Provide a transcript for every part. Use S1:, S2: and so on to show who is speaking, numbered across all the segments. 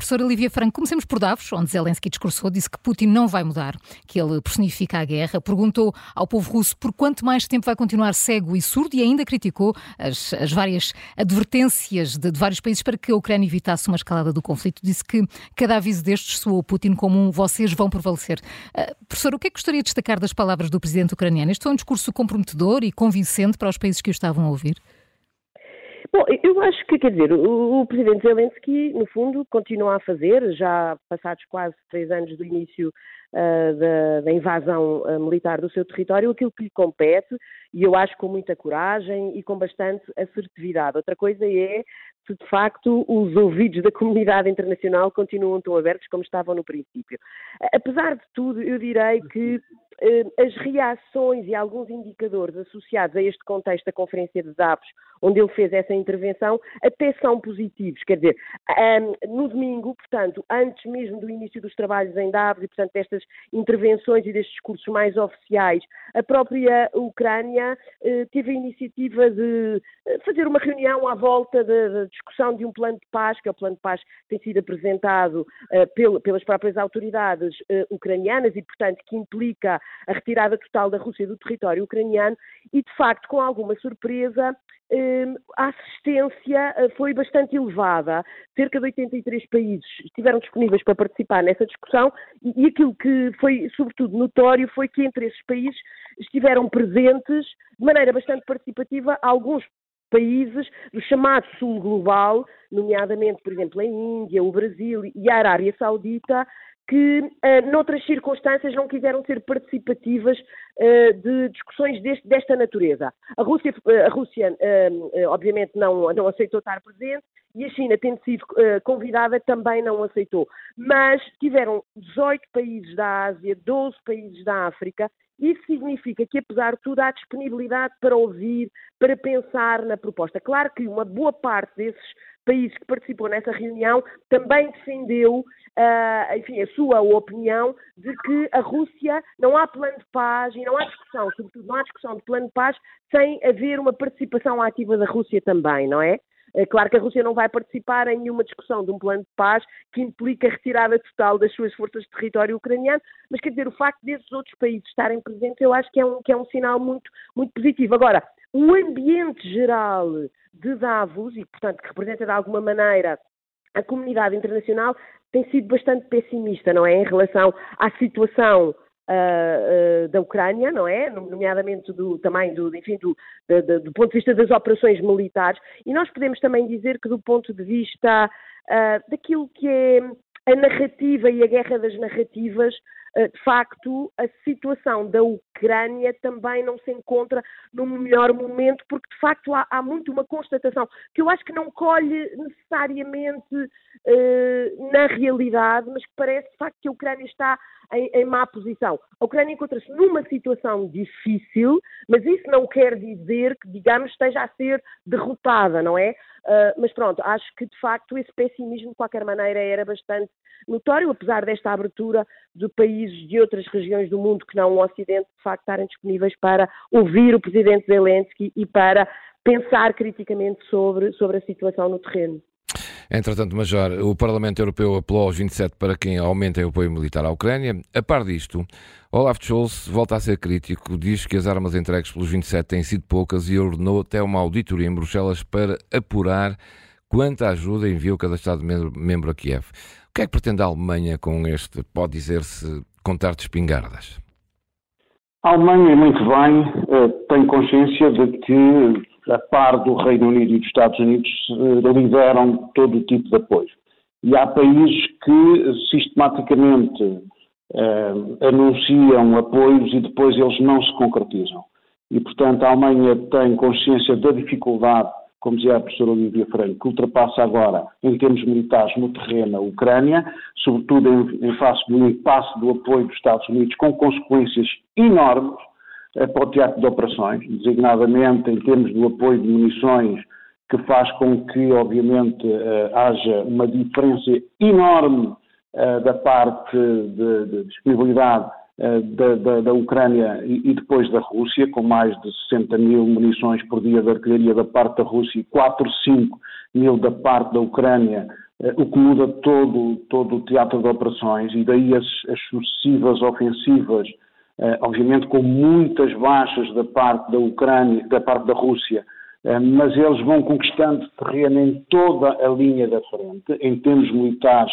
S1: Professora Olivia Franco, comecemos por Davos, onde Zelensky discursou, disse que Putin não vai mudar, que ele personifica a guerra, perguntou ao povo russo por quanto mais tempo vai continuar cego e surdo e ainda criticou as, as várias advertências de, de, vários países para que a Ucrânia evitasse uma escalada do conflito. Disse que cada aviso destes soou Putin como um vocês vão prevalecer. Uh, professor, o que é que gostaria de destacar das palavras do presidente ucraniano? Este foi um discurso comprometedor e convincente para os países que o estavam a ouvir?
S2: Bom, eu acho que, quer dizer, o, o, presidente Zelensky, no fundo, continua a fazer, já passados quase três anos do início uh, da, da, invasão uh, militar do seu território, aquilo que lhe compete, e eu acho com muita coragem e com bastante assertividade. Outra coisa é se de facto os ouvidos da comunidade internacional continuam tão abertos como estavam no princípio. Apesar de tudo, eu direi que as reações e alguns indicadores associados a este contexto da Conferência de Davos, onde ele fez essa intervenção, até são positivos. Quer dizer, no domingo, portanto, antes mesmo do início dos trabalhos em Davos e, portanto, destas intervenções e destes discursos mais oficiais, a própria Ucrânia eh, teve a iniciativa de eh, fazer uma reunião à volta da discussão de um plano de paz, que é o plano de paz que tem sido apresentado pelas próprias autoridades ucranianas e, portanto, que implica a retirada total da Rússia do território ucraniano e, de facto, com alguma surpresa, hum, a assistência eh, foi bastante elevada. Cerca de 83 países estiveram disponíveis para participar nessa discussão e aquilo que foi, sobretudo, notório foi que entre esses países estiveram presentes, de maneira bastante participativa, alguns países do chamado Sul Global, nomeadamente, por exemplo, a Índia, o Brasil e a Arábia Saudita, que, uh, noutras circunstâncias, não quiseram ser participativas uh, de discussões deste, desta natureza. A Rússia, uh, a Rússia obviamente, não, não aceitou estar presente e a China, tendo sido convidada, também não aceitou. Mas tiveram 18 países da Ásia, 12 países da África isso significa que, apesar de tudo, há disponibilidade para ouvir, para pensar na proposta. Claro que uma boa parte desses países que participou nessa reunião também defendeu, uh, enfim, a sua opinião de que a Rússia não há plano de paz e não há discussão, sobretudo não há discussão de plano de paz sem haver uma participação ativa da Rússia também, não é? É claro que a Rússia não vai participar em nenhuma discussão de um plano de paz que implica a retirada total das suas forças de território ucraniano, mas quer dizer, o facto desses outros países estarem presentes, eu acho que é um, que é um sinal muito, muito positivo. Agora, o ambiente geral de Davos, e portanto que representa de alguma maneira a comunidade internacional, tem sido bastante pessimista, não é? Em relação à situação uh, da Ucrânia, não é? Nomeadamente do, também do, enfim, do, do, ponto de vista das operações militares. E nós podemos também dizer que do ponto de vista uh, daquilo que é a narrativa e a guerra das narrativas, de facto, a situação da Ucrânia também não se encontra no melhor momento, porque de facto há, há muito uma constatação que eu acho que não colhe necessariamente uh, na realidade, mas que parece de facto que a Ucrânia está em, em má posição. A Ucrânia encontra-se numa situação difícil, mas isso não quer dizer que, digamos, esteja a ser derrotada, não é? Uh, mas pronto, acho que de facto esse pessimismo de qualquer maneira era bastante notório, apesar desta abertura de países de outras regiões do mundo que não o Ocidente, de facto, estarem disponíveis para ouvir o presidente Zelensky e para pensar criticamente sobre, sobre a situação no terreno.
S3: Entretanto, Major, o Parlamento Europeu apelou aos 27 para que aumentem o apoio militar à Ucrânia. A par disto, Olaf Scholz volta a ser crítico, diz que as armas entregues pelos 27 têm sido poucas e ordenou até uma auditoria em Bruxelas para apurar quanta ajuda enviou cada Estado-membro a Kiev. O que é que pretende a Alemanha com este, pode dizer-se, contar de espingardas?
S4: A Alemanha, muito bem, eh, tem consciência de que a par do Reino Unido e dos Estados Unidos, eh, lideram todo o tipo de apoio. E há países que sistematicamente eh, anunciam apoios e depois eles não se concretizam. E, portanto, a Alemanha tem consciência da dificuldade, como dizia a professora Olivia Freire, que ultrapassa agora, em termos militares, no terreno a Ucrânia, sobretudo em, em face do impasse do apoio dos Estados Unidos, com consequências enormes para o teatro de operações, designadamente em termos do apoio de munições, que faz com que, obviamente, eh, haja uma diferença enorme eh, da parte de, de disponibilidade da, da, da, Ucrânia e, depois da Rússia, com mais de 60 mil munições por dia de artilharia da parte da Rússia e 4, 5 mil da parte da Ucrânia, o que muda todo, todo o teatro de operações e daí as, as sucessivas ofensivas, obviamente com muitas baixas da parte da Ucrânia, da parte da Rússia, mas eles vão conquistando terreno em toda a linha da frente, em termos militares,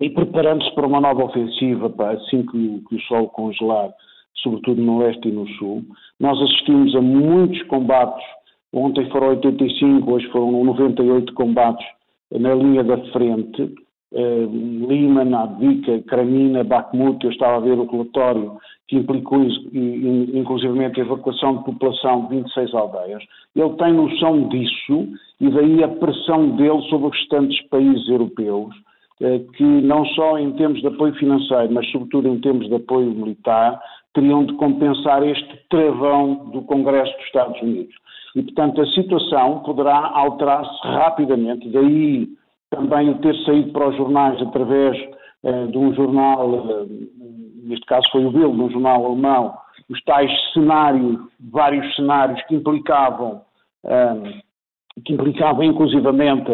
S4: e preparando-se para uma nova ofensiva, assim que, que o sol congelar, sobretudo no leste e no sul. Nós assistimos a muitos combates, ontem foram 85, hoje foram 98 combates na linha da frente, eh, Lima, Nadvika, Kramina, Bakhmut, eu estava a ver o relatório que implicou inclusivamente a evacuação de população de 26 aldeias. Ele tem noção disso e daí a pressão dele sobre os restantes países europeus que não só em termos de apoio financeiro, mas sobretudo em termos de apoio militar, teriam de compensar este travão do Congresso dos Estados Unidos. E, portanto, a situação poderá alterar-se rapidamente, daí também o ter saído para os jornais através eh, de um jornal, eh, neste caso foi o Bill, de um jornal alemão, os tais cenários, vários cenários que implicavam, eh, que implicavam inclusivamente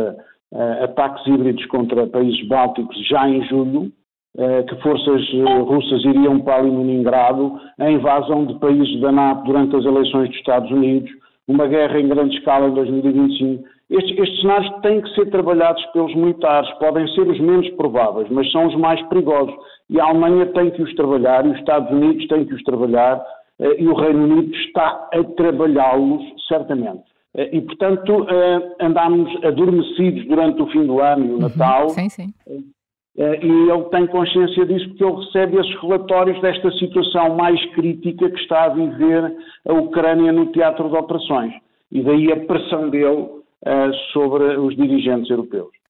S4: uh, ataques híbridos contra países bálticos já em julho, uh, que forças uh, russas iriam para Kaliningrado, a invasão de países da NATO durante as eleições dos Estados Unidos, uma guerra em grande escala em 2025. Estes, estes cenários têm que ser trabalhados pelos militares, podem ser os menos prováveis, mas são os mais perigosos. E a Alemanha tem que os trabalhar, e os Estados Unidos têm que os trabalhar, e o Reino Unido está a trabalhá-los, certamente. Eh, e, portanto, eh, andámos adormecidos durante o fim do ano e o uhum. Natal.
S1: Sim, sim.
S4: Eh, e ele tem consciência disso porque ele recebe esses relatórios desta situação mais crítica que está a viver a Ucrânia no teatro de operações. E daí a pressão dele sobre os dirigentes europeus.